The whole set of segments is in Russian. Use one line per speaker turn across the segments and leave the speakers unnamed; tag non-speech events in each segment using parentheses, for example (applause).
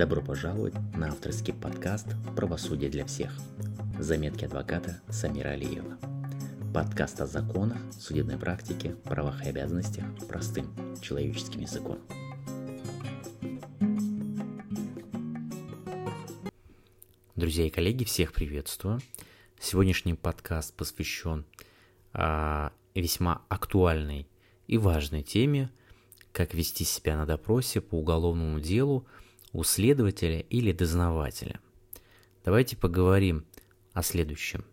Добро пожаловать на авторский подкаст «Правосудие для всех». Заметки адвоката Самира Алиева. Подкаст о законах, судебной практике, правах и обязанностях простым человеческим языком. Друзья и коллеги, всех приветствую. Сегодняшний подкаст посвящен а, весьма актуальной и важной теме, как вести себя на допросе по уголовному делу у следователя или дознавателя. Давайте поговорим о следующем.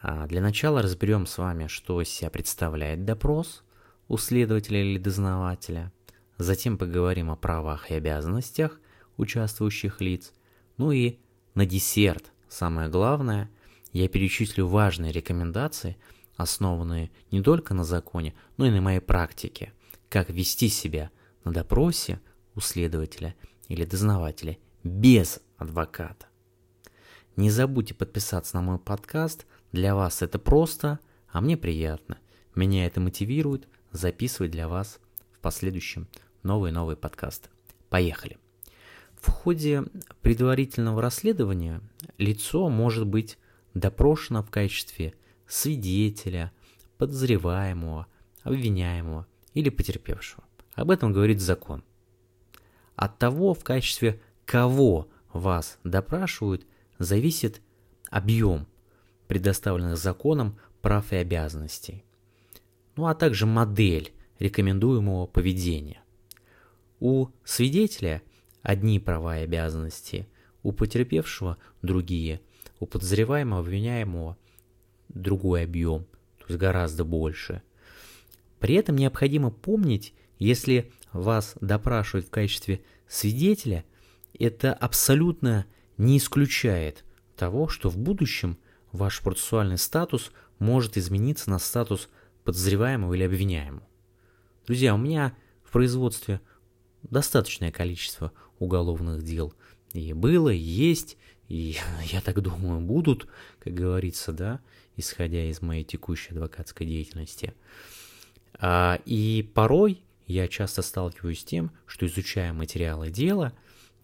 А, для начала разберем с вами, что из себя представляет допрос у следователя или дознавателя. Затем поговорим о правах и обязанностях участвующих лиц. Ну и на десерт, самое главное, я перечислю важные рекомендации, основанные не только на законе, но и на моей практике, как вести себя на допросе у следователя или дознавателя без адвоката. Не забудьте подписаться на мой подкаст, для вас это просто, а мне приятно. Меня это мотивирует записывать для вас в последующем новые-новые подкасты. Поехали! В ходе предварительного расследования лицо может быть допрошено в качестве свидетеля, подозреваемого, обвиняемого или потерпевшего. Об этом говорит закон. От того, в качестве кого вас допрашивают, зависит объем предоставленных законом прав и обязанностей, ну а также модель рекомендуемого поведения. У свидетеля одни права и обязанности, у потерпевшего другие, у подозреваемого, обвиняемого другой объем, то есть гораздо больше. При этом необходимо помнить, если вас допрашивают в качестве свидетеля, это абсолютно не исключает того, что в будущем ваш процессуальный статус может измениться на статус подозреваемого или обвиняемого. Друзья, у меня в производстве достаточное количество уголовных дел и было, и есть, и (laughs) я так думаю, будут, как говорится, да, исходя из моей текущей адвокатской деятельности. А, и порой я часто сталкиваюсь с тем, что изучая материалы дела,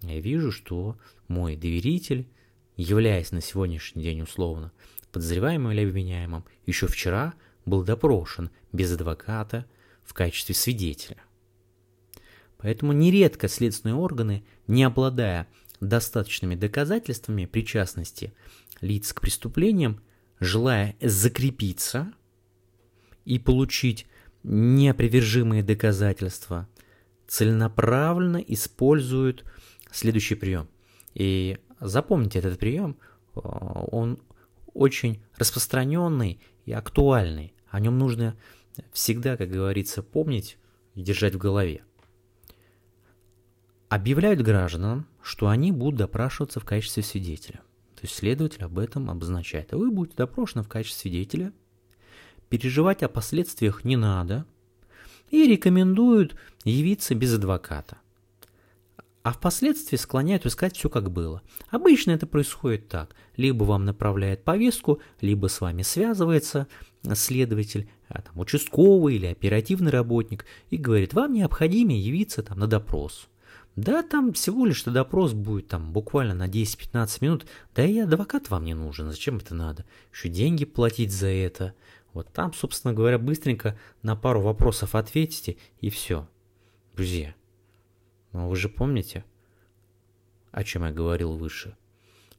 я вижу, что мой доверитель, являясь на сегодняшний день условно подозреваемым или обвиняемым, еще вчера был допрошен без адвоката в качестве свидетеля. Поэтому нередко следственные органы, не обладая достаточными доказательствами причастности лиц к преступлениям, желая закрепиться и получить неопровержимые доказательства, целенаправленно используют следующий прием. И запомните этот прием, э, он очень распространенный и актуальный. О нем нужно всегда, как говорится, помнить и держать в голове. Объявляют гражданам, что они будут допрашиваться в качестве свидетеля. То есть следователь об этом обозначает. А вы будете допрошены в качестве свидетеля – переживать о последствиях не надо и рекомендуют явиться без адвоката. А впоследствии склоняют искать все как было. Обычно это происходит так. Либо вам направляет повестку, либо с вами связывается следователь, а там, участковый или оперативный работник и говорит, вам необходимо явиться там, на допрос. Да, там всего лишь допрос будет там буквально на 10-15 минут. Да и адвокат вам не нужен, зачем это надо? Еще деньги платить за это. Вот там, собственно говоря, быстренько на пару вопросов ответите и все. Друзья, ну вы же помните, о чем я говорил выше,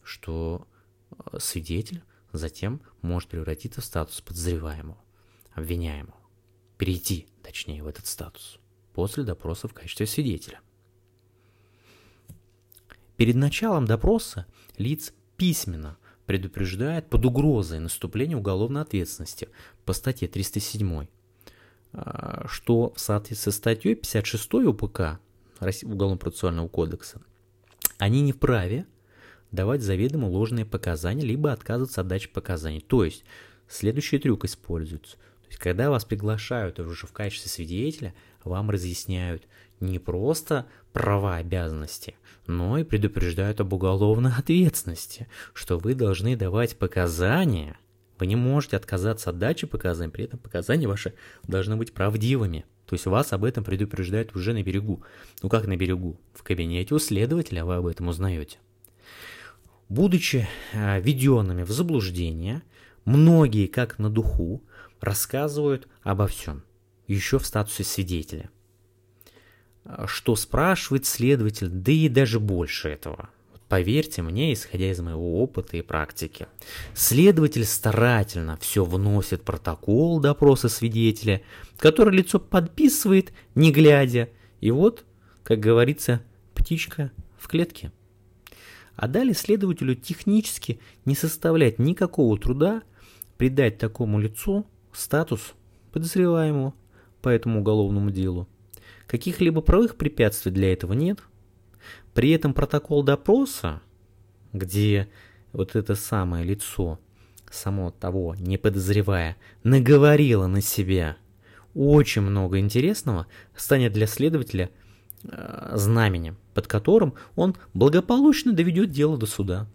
что э, свидетель затем может превратиться в статус подозреваемого, обвиняемого, перейти, точнее, в этот статус после допроса в качестве свидетеля. Перед началом допроса лиц письменно предупреждает под угрозой наступления уголовной ответственности по статье 307, а, что в соответствии с статьей 56 УПК Уголовно-процессуального кодекса они не вправе давать заведомо ложные показания, либо отказываться от дачи показаний. То есть, следующий трюк используется. То есть, когда вас приглашают уже в качестве свидетеля, вам разъясняют не просто права обязанности, но и предупреждают об уголовной ответственности, что вы должны давать показания. Вы не можете отказаться от дачи показаний, при этом показания ваши должны быть правдивыми. То есть вас об этом предупреждают уже на берегу. Ну как на берегу? В кабинете у следователя вы об этом узнаете. Будучи э, введенными в заблуждение, многие, как на духу, рассказывают обо всем, еще в статусе свидетеля. Что спрашивает следователь, да и даже больше этого. Поверьте мне, исходя из моего опыта и практики. Следователь старательно все вносит в протокол допроса свидетеля, который лицо подписывает, не глядя. И вот, как говорится, птичка в клетке. А далее следователю технически не составляет никакого труда придать такому лицу статус подозреваемого по этому уголовному делу. Каких-либо правых препятствий для этого нет. При этом протокол допроса, где вот это самое лицо, само того не подозревая, наговорило на себя очень много интересного, станет для следователя э, знаменем, под которым он благополучно доведет дело до суда.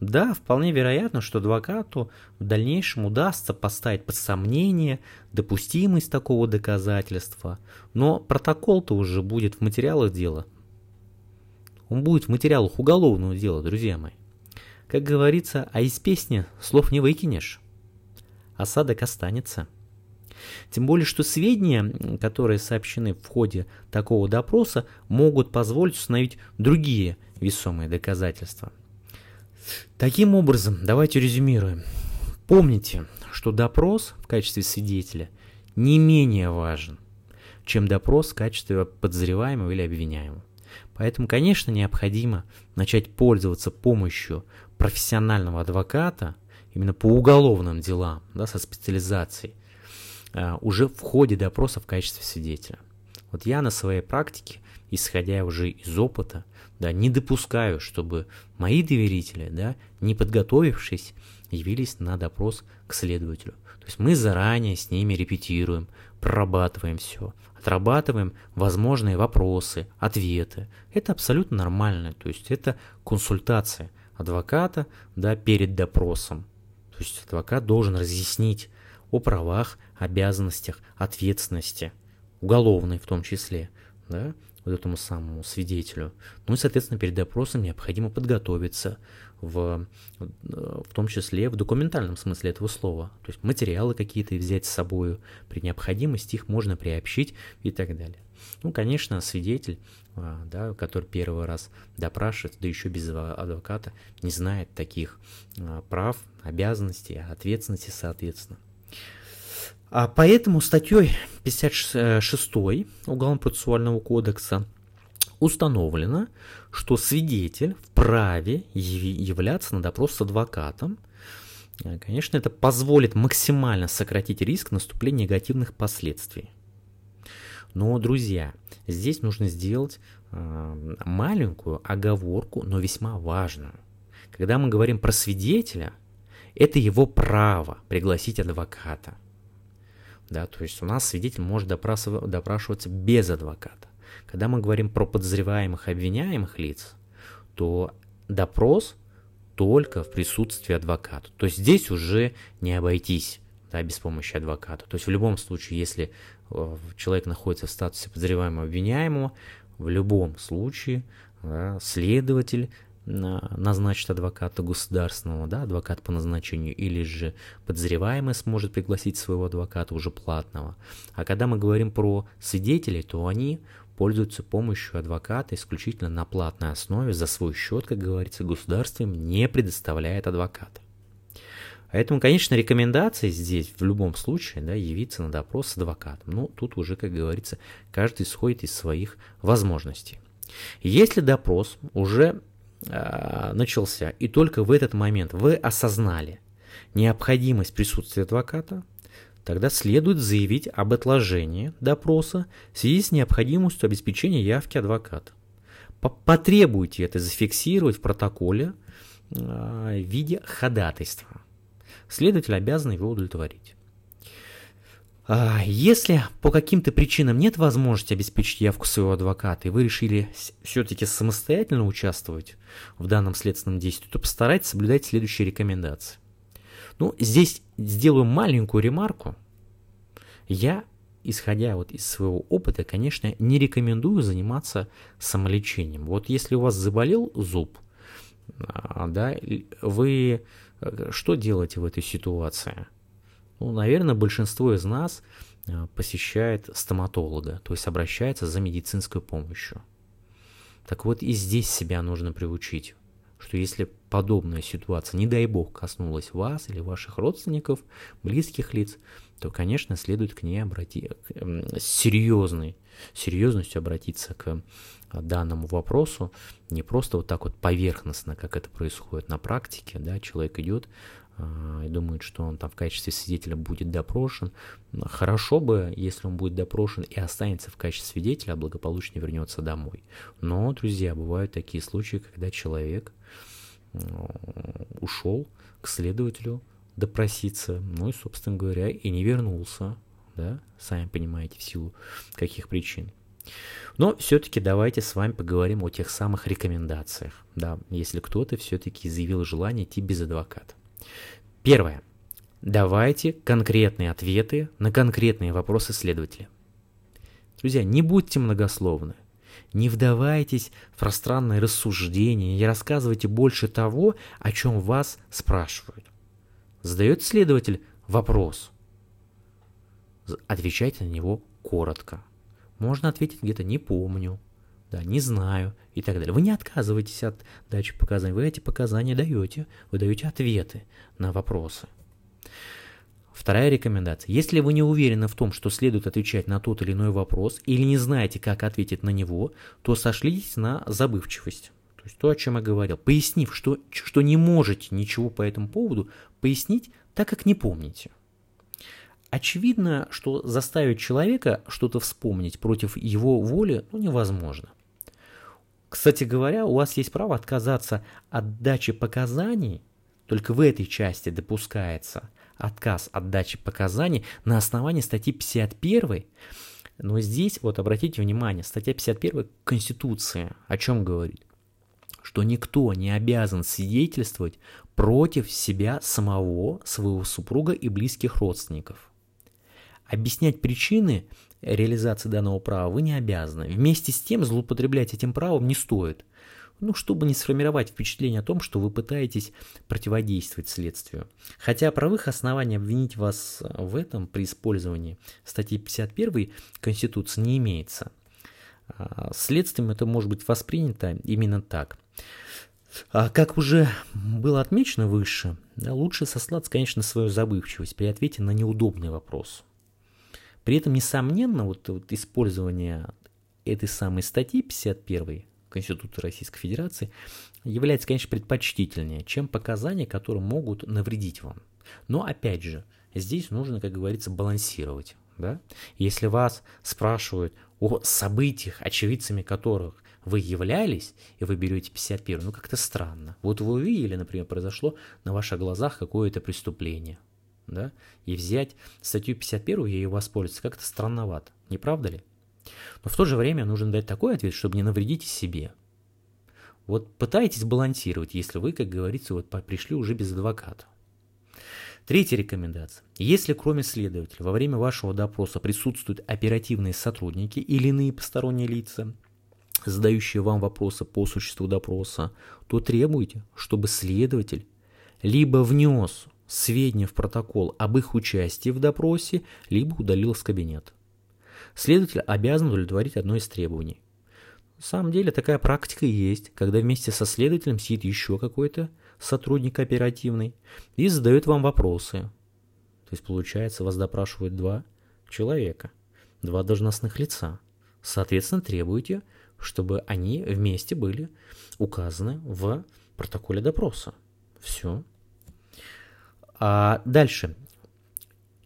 Да, вполне вероятно, что адвокату в дальнейшем удастся поставить под сомнение допустимость такого доказательства, но протокол-то уже будет в материалах дела. Он будет в материалах уголовного дела, друзья мои. Как говорится, а из песни слов не выкинешь. Осадок останется. Тем более, что сведения, которые сообщены в ходе такого допроса, могут позволить установить другие весомые доказательства. Таким образом, давайте резюмируем. Помните, что допрос в качестве свидетеля не менее важен, чем допрос в качестве подозреваемого или обвиняемого. Поэтому, конечно, необходимо начать пользоваться помощью профессионального адвоката именно по уголовным делам, да, со специализацией, а, уже в ходе допроса в качестве свидетеля. Вот я на своей практике, исходя уже из опыта, да, не допускаю, чтобы мои доверители, да, не подготовившись, явились на допрос к следователю. То есть мы заранее с ними репетируем, прорабатываем все, отрабатываем возможные вопросы, ответы. Это абсолютно нормально, то есть это консультация адвоката да, перед допросом. То есть адвокат должен разъяснить о правах, обязанностях, ответственности, уголовной в том числе, да, вот этому самому свидетелю. Ну и, соответственно, перед допросом необходимо подготовиться, в, в том числе в документальном смысле этого слова. То есть материалы какие-то взять с собой, при необходимости их можно приобщить и так далее. Ну, конечно, свидетель, а, да, который первый раз допрашивает, да еще без адвоката, не знает таких а, прав, обязанностей, ответственности, соответственно. А поэтому статьей 56 Уголовно-процессуального кодекса установлено, что свидетель вправе являться на допрос с адвокатом. Э, конечно, это позволит максимально сократить риск наступления негативных последствий. Но, друзья, здесь нужно сделать э, маленькую оговорку, но весьма важную. Когда мы говорим про свидетеля, это его право пригласить адвоката – да, то есть у нас свидетель может допрашиваться без адвоката. Когда мы говорим про подозреваемых обвиняемых лиц, то допрос только в присутствии адвоката. То есть здесь уже не обойтись да, без помощи адвоката. То есть в любом случае, если э, человек находится в статусе подозреваемого обвиняемого, в любом случае да, следователь назначит адвоката государственного, да, адвокат по назначению, или же подозреваемый сможет пригласить своего адвоката уже платного. А когда мы говорим про свидетелей, то они пользуются помощью адвоката исключительно на платной основе за свой счет, как говорится, государство им не предоставляет адвоката. Поэтому, конечно, рекомендации здесь в любом случае да, явиться на допрос с адвокатом. Ну, тут уже, как говорится, каждый исходит из своих возможностей. Если допрос уже э, начался, и только в этот момент вы осознали необходимость присутствия адвоката, тогда следует заявить об отложении допроса в связи с необходимостью обеспечения явки адвоката. Потребуйте это зафиксировать в протоколе э, в виде ходатайства. Следователь обязан его удовлетворить. А, если по каким-то причинам нет возможности обеспечить явку своего адвоката, и вы решили все-таки самостоятельно участвовать в данном следственном действии, то постарайтесь соблюдать следующие рекомендации. Ну, здесь сделаю маленькую ремарку. Я исходя вот из своего опыта, конечно, не рекомендую заниматься самолечением. Вот если у вас заболел зуб, а, да, вы э, что делаете в этой ситуации? Ну, наверное, большинство из нас э, посещает стоматолога, то есть обращается за медицинской помощью. Так вот и здесь себя нужно приучить, что если подобная ситуация, не дай бог, коснулась вас или ваших родственников, близких лиц, то, конечно, следует к ней обратиться с серьезной, серьезностью обратиться к данному вопросу, не просто вот так вот поверхностно, как это происходит на практике, да, человек идет э, и думает, что он там в качестве свидетеля будет допрошен. Хорошо бы, если он будет допрошен и останется в качестве свидетеля, а благополучно вернется домой. Но, друзья, бывают такие случаи, когда человек ушел к следователю допроситься, ну и, собственно говоря, и не вернулся, да, сами понимаете, в силу каких причин. Но все-таки давайте с вами поговорим о тех самых рекомендациях, да, если кто-то все-таки заявил желание идти без адвоката. Первое. Давайте конкретные ответы на конкретные вопросы следователя. Друзья, не будьте многословны. Не вдавайтесь в пространное рассуждение, не рассказывайте больше того, о чем вас спрашивают. Задает следователь вопрос. Отвечайте на него коротко. Можно ответить где-то «не помню», да, «не знаю» и так далее. Вы не отказываетесь от дачи показаний, вы эти показания даете, вы даете ответы на вопросы. Вторая рекомендация. Если вы не уверены в том, что следует отвечать на тот или иной вопрос, или не знаете, как ответить на него, то сошлитесь на забывчивость. То есть то, о чем я говорил. Пояснив, что, что не можете ничего по этому поводу пояснить, так как не помните. Очевидно, что заставить человека что-то вспомнить против его воли ну, невозможно. Кстати говоря, у вас есть право отказаться от дачи показаний, только в этой части допускается отказ от дачи показаний на основании статьи 51 но здесь, вот обратите внимание, статья 51 Конституции о чем говорит? что никто не обязан свидетельствовать против себя самого, своего супруга и близких родственников. Объяснять причины реализации данного права вы не обязаны. Вместе с тем злоупотреблять этим правом не стоит. Ну, чтобы не сформировать впечатление о том, что вы пытаетесь противодействовать следствию. Хотя правых оснований обвинить вас в этом при использовании статьи 51 Конституции не имеется. А, следствием это может быть воспринято именно так. А как уже было отмечено выше, лучше сослаться, конечно, на свою забывчивость при ответе на неудобный вопрос. При этом, несомненно, вот, вот использование этой самой статьи 51 Конституции Российской Федерации является, конечно, предпочтительнее, чем показания, которые могут навредить вам. Но, опять же, здесь нужно, как говорится, балансировать. Да? Если вас спрашивают о событиях, очевидцами которых вы являлись, и вы берете 51, ну как-то странно. Вот вы увидели, например, произошло на ваших глазах какое-то преступление, да, и взять статью 51 и ее воспользоваться как-то странновато, не правда ли? Но в то же время нужно дать такой ответ, чтобы не навредить себе. Вот пытайтесь балансировать, если вы, как говорится, вот пришли уже без адвоката. Третья рекомендация. Если кроме следователя во время вашего допроса присутствуют оперативные сотрудники или иные посторонние лица, задающие вам вопросы по существу допроса, то требуйте, чтобы следователь либо внес сведения в протокол об их участии в допросе, либо удалил с кабинета. Следователь обязан удовлетворить одно из требований. На самом деле такая практика есть, когда вместе со следователем сидит еще какой-то сотрудник оперативный и задает вам вопросы. То есть получается вас допрашивают два человека, два должностных лица. Соответственно, требуете, чтобы они вместе были указаны в протоколе допроса. Все. А дальше.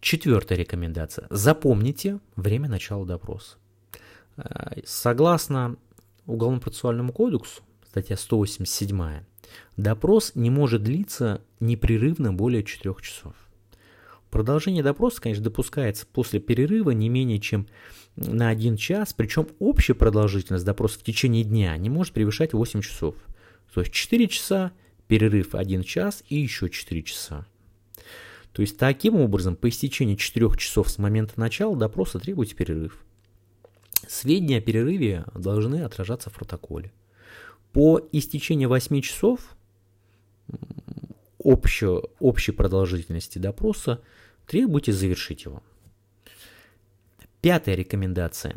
Четвертая рекомендация. Запомните время начала допроса. А, согласно Уголовно-процессуальному кодексу, статья 187, допрос не может длиться непрерывно более 4 часов. Продолжение допроса, конечно, допускается после перерыва не менее чем на 1 час, причем общая продолжительность допроса в течение дня не может превышать 8 часов. То есть 4 часа, перерыв 1 час и еще 4 часа. То есть таким образом по истечении 4 часов с момента начала допроса требуйте перерыв. Сведения о перерыве должны отражаться в протоколе. По истечении 8 часов общей, общей продолжительности допроса требуйте завершить его. Пятая рекомендация.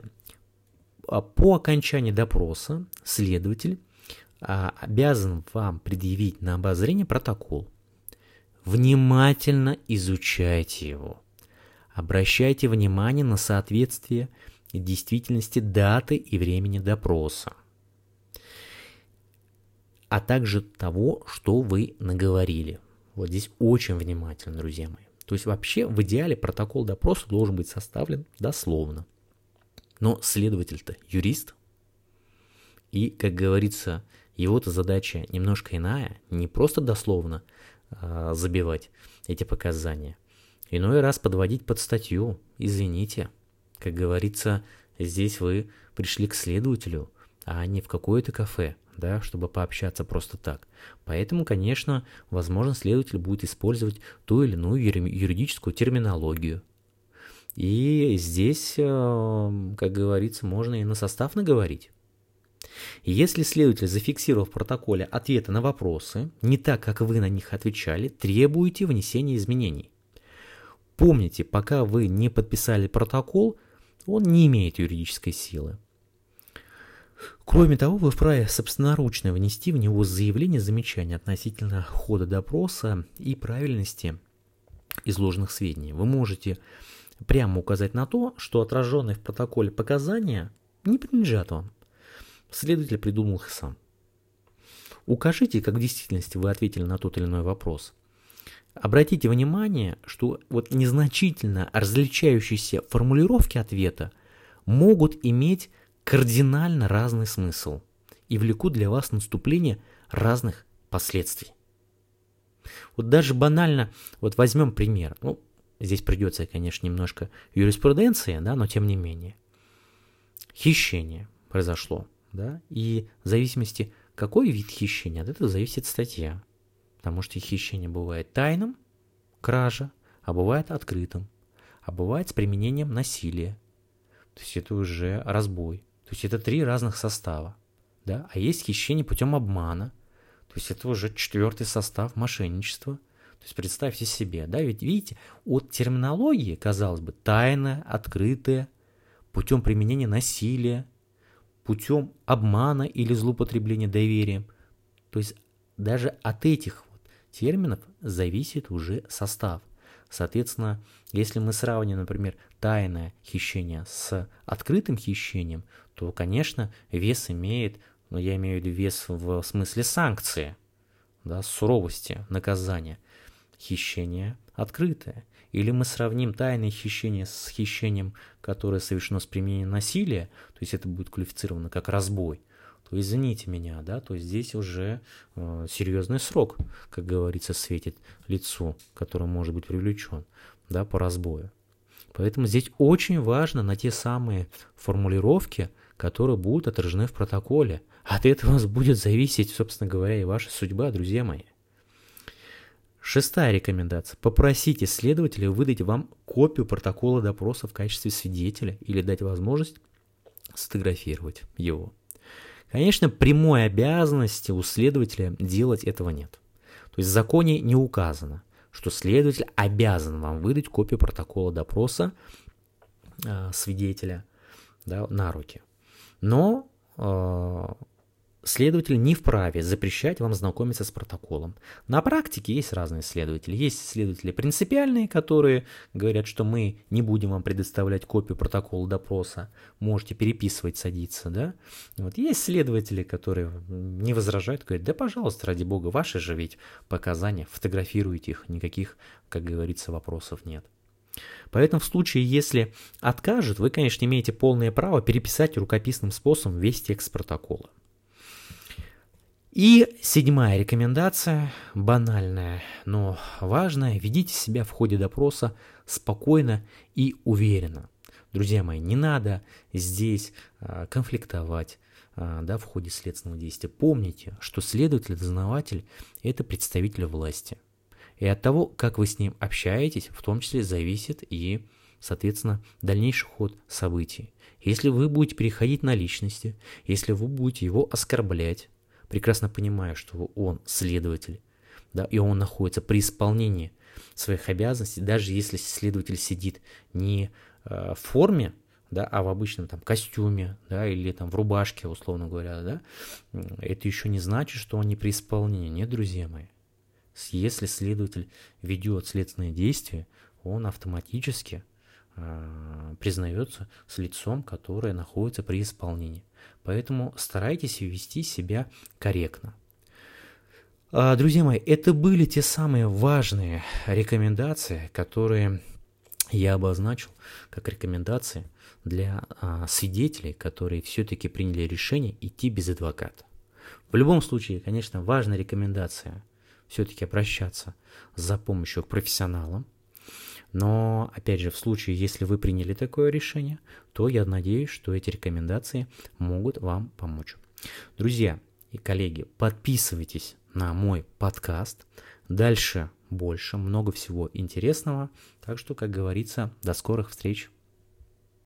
А по окончании допроса следователь а, обязан вам предъявить на обозрение протокол. Внимательно изучайте его. Обращайте внимание на соответствие действительности даты и времени допроса, а также того, что вы наговорили. Вот здесь очень внимательно, друзья мои. То есть вообще в идеале протокол допроса должен быть составлен дословно. Но следователь-то юрист. И, как говорится, его-то задача немножко иная, не просто дословно э, забивать эти показания. Иной раз подводить под статью, извините. Как говорится, здесь вы пришли к следователю, а не в какое-то кафе, да, чтобы пообщаться просто так. Поэтому, конечно, возможно, следователь будет использовать ту или иную юридическую терминологию. И здесь, э, как говорится, можно и на состав наговорить. Если следователь зафиксировал в протоколе ответы на вопросы, не так, как вы на них отвечали, требуете внесения изменений. Помните, пока вы не подписали протокол, он не имеет юридической силы. Кроме того, вы вправе собственноручно внести в него заявление замечания относительно хода допроса и правильности изложенных сведений. Вы можете прямо указать на то, что отраженные в протоколе показания не принадлежат вам. Следователь придумал их сам. Укажите, как в действительности вы ответили на тот или иной вопрос. Обратите внимание, что вот незначительно различающиеся формулировки ответа могут иметь кардинально разный смысл и влекут для вас наступление разных последствий. Вот даже банально, вот возьмем пример. Ну, здесь придется, конечно, немножко юриспруденции, да, но тем не менее. Хищение произошло, да, и в зависимости, какой вид хищения, от этого зависит статья. Потому что хищение бывает тайным, кража, а бывает открытым, а бывает с применением насилия. То есть это уже разбой. То есть это три разных состава. Да? А есть хищение путем обмана. То есть это уже четвертый состав мошенничества. То есть представьте себе, да, ведь видите, от терминологии, казалось бы, тайное, открытое, путем применения насилия, путем обмана или злоупотребления доверием. То есть даже от этих терминов зависит уже состав. Соответственно, если мы сравним, например, тайное хищение с открытым хищением, то, конечно, вес имеет, но ну, я имею в виду вес в смысле санкции, да, суровости наказания. Хищение открытое. Или мы сравним тайное хищение с хищением, которое совершено с применением насилия, то есть это будет квалифицировано как разбой то извините меня, да, то здесь уже э, серьезный срок, как говорится, светит лицу, которое может быть привлечен, да, по разбою. Поэтому здесь очень важно на те самые формулировки, которые будут отражены в протоколе. От этого (laughs) будет зависеть, собственно говоря, и ваша судьба, друзья мои. Шестая рекомендация. Попросите следователя выдать вам копию протокола допроса в качестве свидетеля или дать возможность сфотографировать его. Конечно, прямой обязанности у следователя делать этого нет. То есть в законе не указано, что следователь обязан вам выдать копию протокола допроса э, свидетеля да, на руки. Но э, следователь не вправе запрещать вам знакомиться с протоколом. На практике есть разные следователи. Есть следователи принципиальные, которые говорят, что мы не будем вам предоставлять копию протокола допроса, можете переписывать, садиться. Да? Вот. Есть следователи, которые не возражают, говорят, да пожалуйста, ради бога, ваши же ведь показания, фотографируйте их, никаких, как говорится, вопросов нет. Поэтому в случае, если откажут, вы, конечно, имеете полное право переписать рукописным способом весь текст протокола. И седьмая рекомендация, банальная, но важная, ведите себя в ходе допроса спокойно и уверенно. Друзья мои, не надо здесь а, конфликтовать а, да, в ходе следственного действия. Помните, что следователь, дознаватель – это представитель власти. И от того, как вы с ним общаетесь, в том числе зависит и, соответственно, дальнейший ход событий. Если вы будете переходить на личности, если вы будете его оскорблять, прекрасно понимая, что он следователь, да, и он находится при исполнении своих обязанностей, даже если следователь сидит не э, в форме, да, а в обычном там костюме, да, или там в рубашке, условно говоря, да, это еще не значит, что он не при исполнении. Нет, друзья мои. Если следователь ведет следственные действия, он автоматически э, признается с лицом, которое находится при исполнении. Поэтому старайтесь вести себя корректно. А, друзья мои, это были те самые важные рекомендации, которые я обозначил как рекомендации для а, свидетелей, которые все-таки приняли решение идти без адвоката. В любом случае, конечно, важная рекомендация все-таки обращаться за помощью к профессионалам. Но, опять же, в случае, если вы приняли такое решение, то я надеюсь, что эти рекомендации могут вам помочь. Друзья и коллеги, подписывайтесь на мой подкаст. Дальше больше, много всего интересного. Так что, как говорится, до скорых встреч.